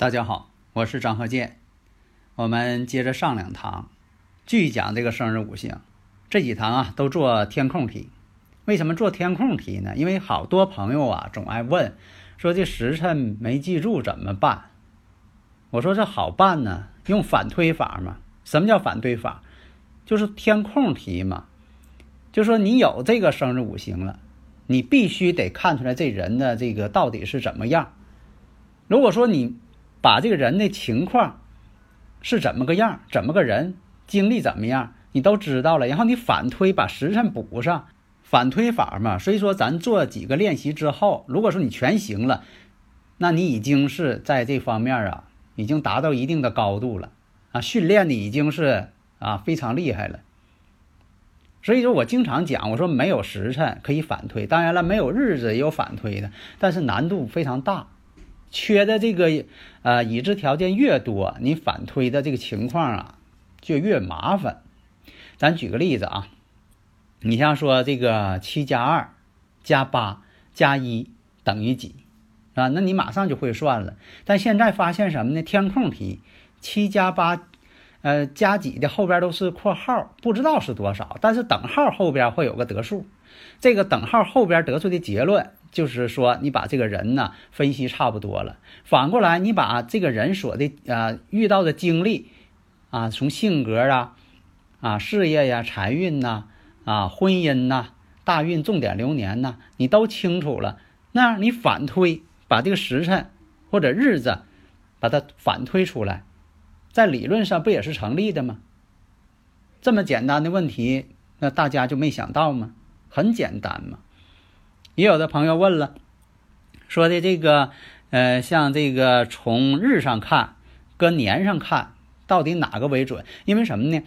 大家好，我是张鹤剑。我们接着上两堂，继续讲这个生日五行。这几堂啊，都做填空题。为什么做填空题呢？因为好多朋友啊，总爱问，说这时辰没记住怎么办？我说这好办呢，用反推法嘛。什么叫反推法？就是填空题嘛。就说你有这个生日五行了，你必须得看出来这人的这个到底是怎么样。如果说你把这个人的情况是怎么个样，怎么个人，经历怎么样，你都知道了。然后你反推，把时辰补上，反推法嘛。所以说，咱做几个练习之后，如果说你全行了，那你已经是在这方面啊，已经达到一定的高度了啊，训练的已经是啊非常厉害了。所以说我经常讲，我说没有时辰可以反推，当然了，没有日子也有反推的，但是难度非常大。缺的这个呃已知条件越多，你反推的这个情况啊就越麻烦。咱举个例子啊，你像说这个七加二加八加一等于几啊？那你马上就会算了。但现在发现什么呢？填空题，七加八呃加几的后边都是括号，不知道是多少，但是等号后边会有个得数，这个等号后边得出的结论。就是说，你把这个人呢分析差不多了，反过来你把这个人所的呃遇到的经历啊，从性格啊、啊事业呀、财运呐、啊婚姻呐、大运重点流年呐，你都清楚了，那你反推，把这个时辰或者日子把它反推出来，在理论上不也是成立的吗？这么简单的问题，那大家就没想到吗？很简单嘛。也有的朋友问了，说的这个，呃，像这个从日上看，搁年上看，到底哪个为准？因为什么呢？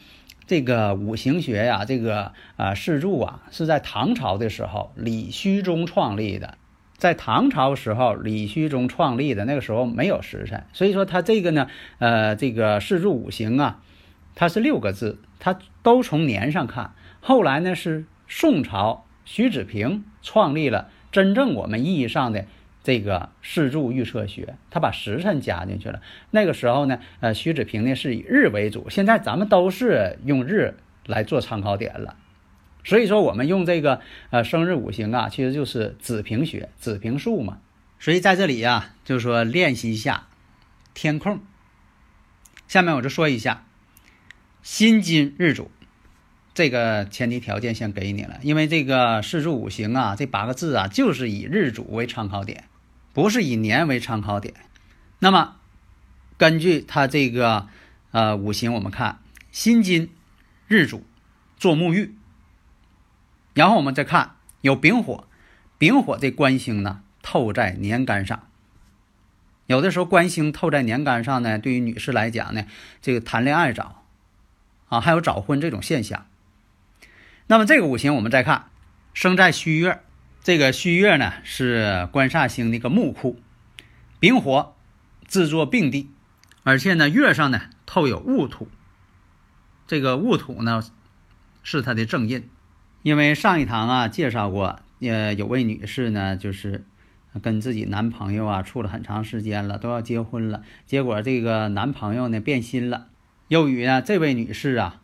这个五行学呀，这个啊四柱啊，是在唐朝的时候李虚中创立的。在唐朝时候，李虚中创立的那个时候没有时辰，所以说他这个呢，呃，这个四柱五行啊，它是六个字，它都从年上看。后来呢，是宋朝。徐子平创立了真正我们意义上的这个四柱预测学，他把时辰加进去了。那个时候呢，呃，徐子平呢是以日为主，现在咱们都是用日来做参考点了。所以说，我们用这个呃生日五行啊，其实就是子平学、子平数嘛。所以在这里呀，就是说练习一下填空。下面我就说一下辛金日主。这个前提条件先给你了，因为这个四柱五行啊，这八个字啊，就是以日主为参考点，不是以年为参考点。那么，根据它这个呃五行，我们看辛金日主做沐浴，然后我们再看有丙火，丙火这官星呢透在年干上。有的时候官星透在年干上呢，对于女士来讲呢，这个谈恋爱早啊，还有早婚这种现象。那么这个五行我们再看，生在戌月，这个戌月呢是官煞星的一个木库，丙火制作病地，而且呢月上呢透有戊土，这个戊土呢是它的正印。因为上一堂啊介绍过，呃有位女士呢就是跟自己男朋友啊处了很长时间了，都要结婚了，结果这个男朋友呢变心了，又与呢这位女士啊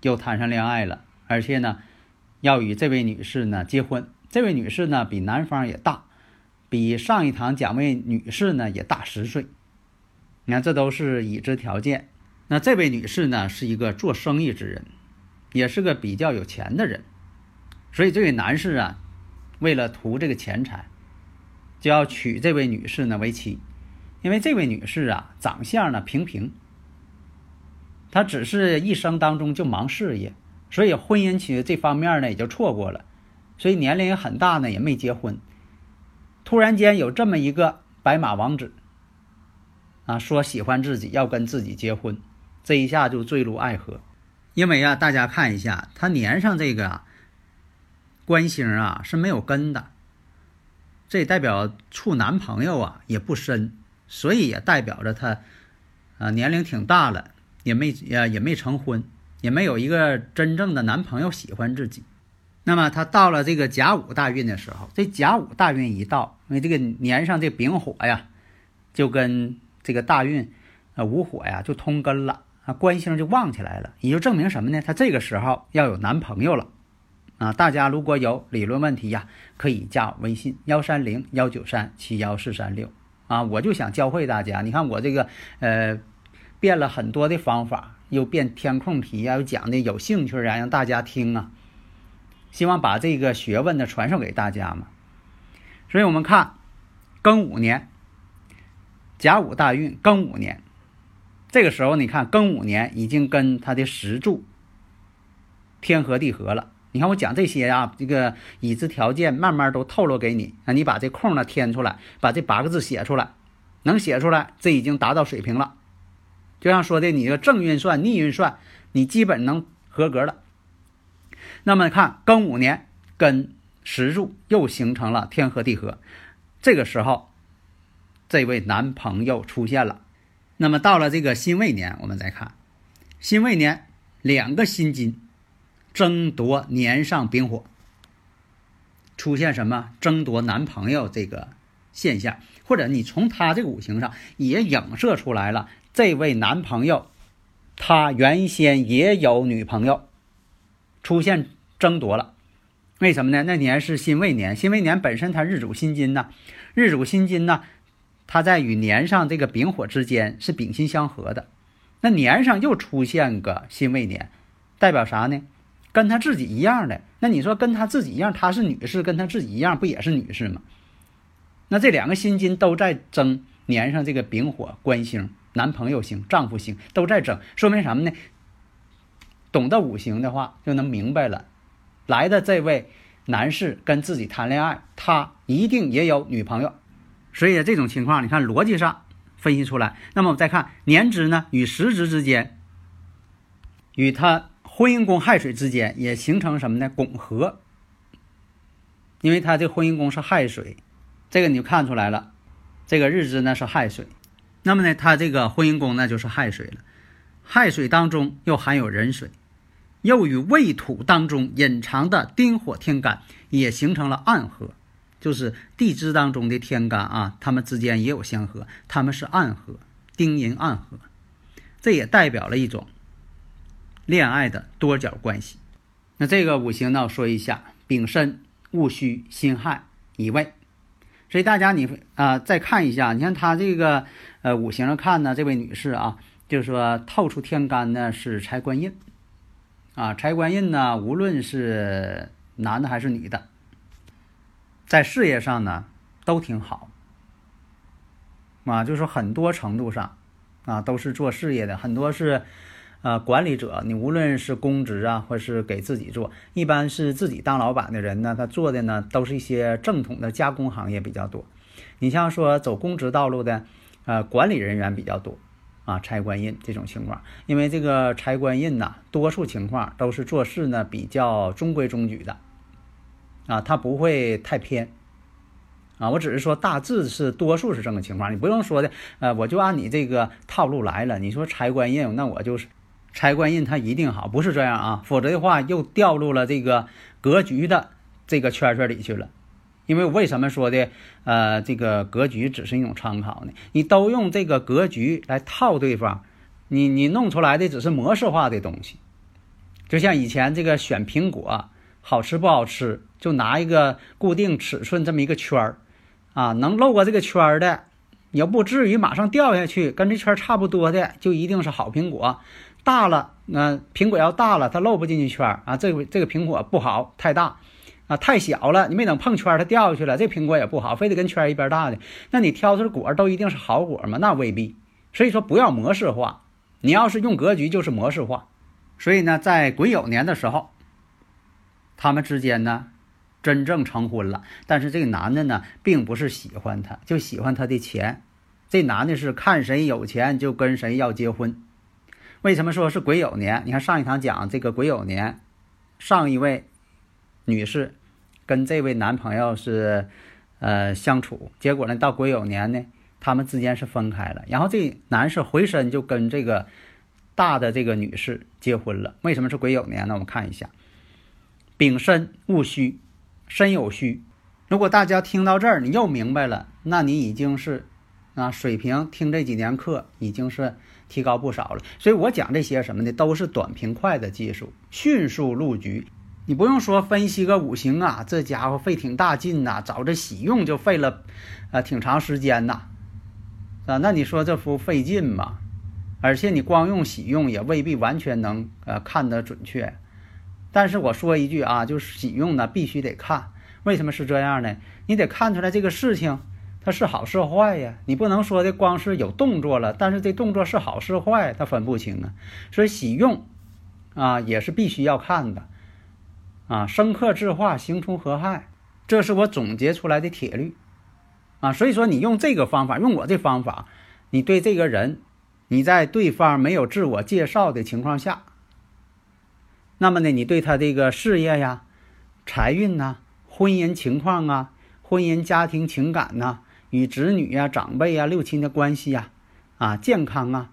又谈上恋爱了。而且呢，要与这位女士呢结婚。这位女士呢比男方也大，比上一堂讲位女士呢也大十岁。你看，这都是已知条件。那这位女士呢是一个做生意之人，也是个比较有钱的人。所以这位男士啊，为了图这个钱财，就要娶这位女士呢为妻。因为这位女士啊长相呢平平，她只是一生当中就忙事业，所以婚姻其实这方面呢也就错过了，所以年龄也很大呢也没结婚。突然间有这么一个白马王子，啊，说喜欢自己要跟自己结婚，这一下就坠入爱河。因为啊，大家看一下他年上这个啊官星啊是没有根的，这代表处男朋友啊也不深，所以也代表着他啊年龄挺大了。也没也也没成婚，也没有一个真正的男朋友喜欢自己。那么他到了这个甲午大运的时候，这甲午大运一到，因为这个年上这丙火呀，就跟这个大运啊午火呀就通根了啊，官星就旺起来了，也就证明什么呢？他这个时候要有男朋友了啊！大家如果有理论问题呀，可以加微信幺三零幺九三七幺四三六啊，我就想教会大家，你看我这个呃。变了很多的方法，又变填空题呀，又讲的有兴趣啊，让大家听啊。希望把这个学问呢传授给大家嘛。所以我们看庚午年，甲午大运，庚午年，这个时候你看庚午年已经跟他的石柱天合地合了。你看我讲这些啊，这个已知条件慢慢都透露给你啊，你把这空呢填出来，把这八个字写出来，能写出来，这已经达到水平了。就像说的，你个正运算、逆运算，你基本能合格了。那么看庚午年跟石柱又形成了天合地合，这个时候，这位男朋友出现了。那么到了这个辛未年，我们再看辛未年两个辛金争夺年上丙火，出现什么争夺男朋友这个现象，或者你从他这个五行上也影射出来了。这位男朋友，他原先也有女朋友，出现争夺了，为什么呢？那年是辛未年，辛未年本身他日主辛金呢，日主辛金呢，他在与年上这个丙火之间是丙辛相合的，那年上又出现个辛未年，代表啥呢？跟他自己一样的，那你说跟他自己一样，他是女士，跟他自己一样不也是女士吗？那这两个辛金都在争年上这个丙火官星。男朋友星、丈夫星都在争，说明什么呢？懂得五行的话，就能明白了。来的这位男士跟自己谈恋爱，他一定也有女朋友。所以这种情况，你看逻辑上分析出来。那么我们再看年支呢，与时支之间，与他婚姻宫亥水之间也形成什么呢？拱合。因为他这婚姻宫是亥水，这个你就看出来了。这个日支呢是亥水。那么呢，他这个婚姻宫那就是亥水了，亥水当中又含有壬水，又与未土当中隐藏的丁火天干也形成了暗合，就是地支当中的天干啊，它们之间也有相合，他们是暗合，丁寅暗合，这也代表了一种恋爱的多角关系。那这个五行呢，说一下：丙申、戊戌、辛亥、乙未。所以大家你啊再看一下，你看他这个呃五行上看呢，这位女士啊，就是说透出天干呢是财官印，啊财官印呢无论是男的还是女的，在事业上呢都挺好，啊就是说很多程度上啊都是做事业的，很多是。啊，管理者，你无论是公职啊，或是给自己做，一般是自己当老板的人呢，他做的呢都是一些正统的加工行业比较多。你像说走公职道路的，呃，管理人员比较多啊，财官印这种情况，因为这个财官印呐，多数情况都是做事呢比较中规中矩的，啊，他不会太偏，啊，我只是说大致是多数是这个情况，你不用说的，呃，我就按你这个套路来了。你说财官印，那我就是。财官印它一定好，不是这样啊，否则的话又掉入了这个格局的这个圈圈里去了。因为为什么说的呃这个格局只是一种参考呢？你都用这个格局来套对方，你你弄出来的只是模式化的东西。就像以前这个选苹果好吃不好吃，就拿一个固定尺寸这么一个圈儿啊，能漏过这个圈儿的，也不至于马上掉下去，跟这圈差不多的就一定是好苹果。大了，那苹果要大了，它漏不进去圈儿啊。这个这个苹果不好，太大啊，太小了，你没等碰圈儿，它掉下去了。这苹果也不好，非得跟圈儿一边大的。那你挑出的果都一定是好果吗？那未必。所以说不要模式化你要是用格局，就是模式化。所以呢，在癸酉年的时候，他们之间呢，真正成婚了。但是这个男的呢，并不是喜欢她，就喜欢她的钱。这男的是看谁有钱就跟谁要结婚。为什么说是癸酉年？你看上一堂讲这个癸酉年，上一位女士跟这位男朋友是呃相处，结果呢到癸酉年呢，他们之间是分开了。然后这男士回身就跟这个大的这个女士结婚了。为什么是癸酉年呢？我们看一下，丙申戊戌，申酉戌。如果大家听到这儿，你又明白了，那你已经是。啊，水平听这几年课已经是提高不少了，所以我讲这些什么呢，都是短平快的技术，迅速入局。你不用说分析个五行啊，这家伙费挺大劲呐，找这喜用就费了，呃，挺长时间呐，啊，那你说这不费劲吗？而且你光用喜用也未必完全能呃看得准确。但是我说一句啊，就是喜用呢必须得看，为什么是这样呢？你得看出来这个事情。它是好是坏呀？你不能说的光是有动作了，但是这动作是好是坏，它分不清啊。所以喜用啊也是必须要看的啊。生克制化，形冲合害，这是我总结出来的铁律啊。所以说你用这个方法，用我这方法，你对这个人，你在对方没有自我介绍的情况下，那么呢，你对他这个事业呀、财运呐、婚姻情况啊、婚姻家庭情感呐。与子女呀、长辈呀、六亲的关系呀，啊，健康啊，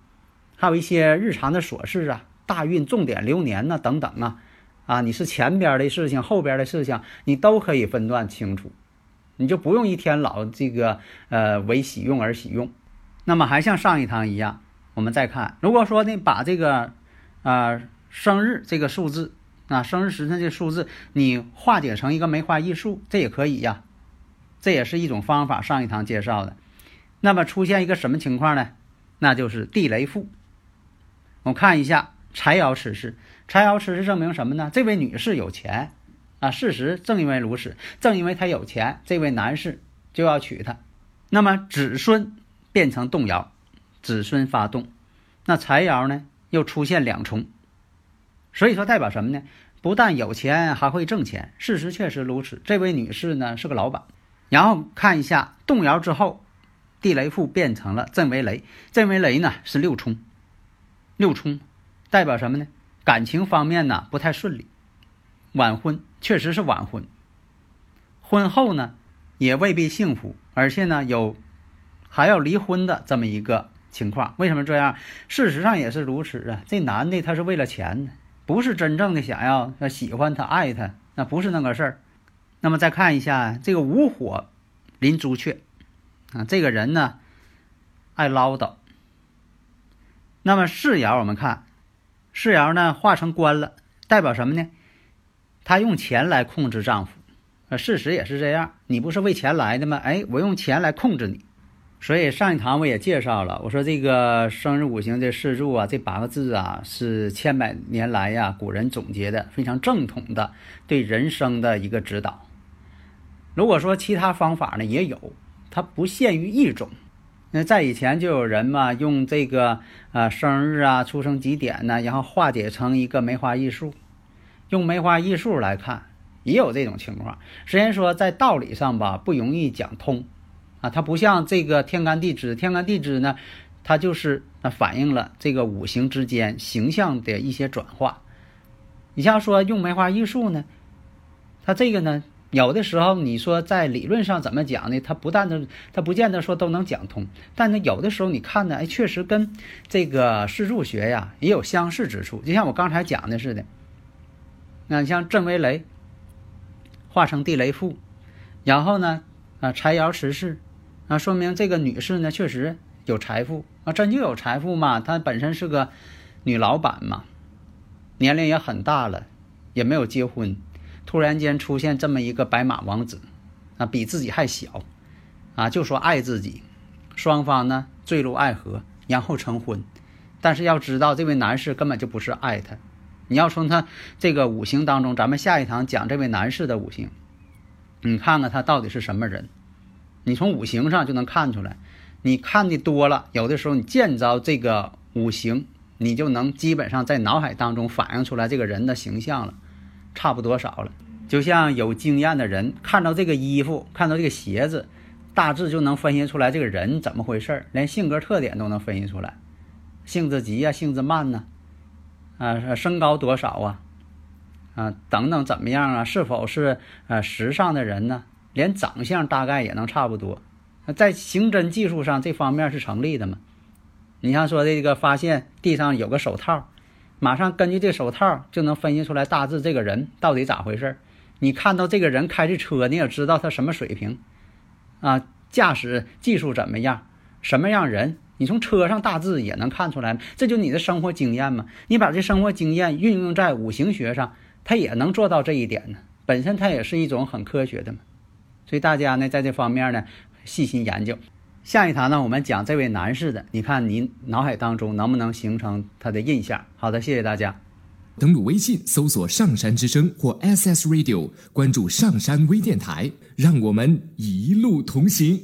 还有一些日常的琐事啊，大运、重点流年呐等等啊，啊，你是前边的事情、后边的事情，你都可以分段清楚，你就不用一天老这个呃为喜用而喜用。那么还像上一堂一样，我们再看，如果说呢把这个啊生日这个数字啊生日时辰这数字你化解成一个梅花易数，这也可以呀。这也是一种方法，上一堂介绍的。那么出现一个什么情况呢？那就是地雷复。我看一下财爻此事，财爻此事证明什么呢？这位女士有钱啊，事实正因为如此，正因为她有钱，这位男士就要娶她。那么子孙变成动摇，子孙发动，那财爻呢又出现两重，所以说代表什么呢？不但有钱，还会挣钱。事实确实如此，这位女士呢是个老板。然后看一下动摇之后，地雷复变成了震为雷，震为雷呢是六冲，六冲代表什么呢？感情方面呢不太顺利，晚婚确实是晚婚，婚后呢也未必幸福，而且呢有还要离婚的这么一个情况。为什么这样？事实上也是如此啊。这男的他是为了钱，不是真正的想要喜欢他爱他，那不是那个事儿。那么再看一下这个午火临朱雀啊，这个人呢爱唠叨。那么世爻我们看世爻呢化成官了，代表什么呢？他用钱来控制丈夫，呃，事实也是这样。你不是为钱来的吗？哎，我用钱来控制你。所以上一堂我也介绍了，我说这个生日五行这四柱啊，这八个字啊，是千百年来呀古人总结的非常正统的对人生的一个指导。如果说其他方法呢也有，它不限于一种。那在以前就有人嘛用这个啊生日啊出生几点呢，然后化解成一个梅花易数，用梅花易数来看，也有这种情况。虽然说在道理上吧不容易讲通啊，它不像这个天干地支，天干地支呢，它就是它反映了这个五行之间形象的一些转化。你像说用梅花易数呢，它这个呢。有的时候，你说在理论上怎么讲呢？它不但的，它不见得说都能讲通。但是有的时候你看呢，哎，确实跟这个四柱学呀也有相似之处。就像我刚才讲的似的，那像震为雷，化成地雷富，然后呢，啊财爻持世，啊说明这个女士呢确实有财富啊，真就有财富嘛。她本身是个女老板嘛，年龄也很大了，也没有结婚。突然间出现这么一个白马王子，啊，比自己还小，啊，就说爱自己，双方呢坠入爱河，然后成婚。但是要知道，这位男士根本就不是爱他。你要从他这个五行当中，咱们下一堂讲这位男士的五行，你看看他到底是什么人。你从五行上就能看出来。你看的多了，有的时候你见着这个五行你就能基本上在脑海当中反映出来这个人的形象了，差不多少了。就像有经验的人看到这个衣服，看到这个鞋子，大致就能分析出来这个人怎么回事连性格特点都能分析出来，性子急呀，性子慢呢，啊，身高多少啊，啊，等等怎么样啊？是否是呃时尚的人呢？连长相大概也能差不多。在刑侦技术上这方面是成立的嘛？你像说这个发现地上有个手套，马上根据这手套就能分析出来大致这个人到底咋回事你看到这个人开的车，你也知道他什么水平，啊，驾驶技术怎么样，什么样人，你从车上大致也能看出来。这就你的生活经验嘛。你把这生活经验运用在五行学上，它也能做到这一点呢。本身它也是一种很科学的嘛。所以大家呢，在这方面呢，细心研究。下一堂呢，我们讲这位男士的，你看您脑海当中能不能形成他的印象？好的，谢谢大家。登录微信搜索“上山之声”或 SS Radio，关注上山微电台，让我们一路同行。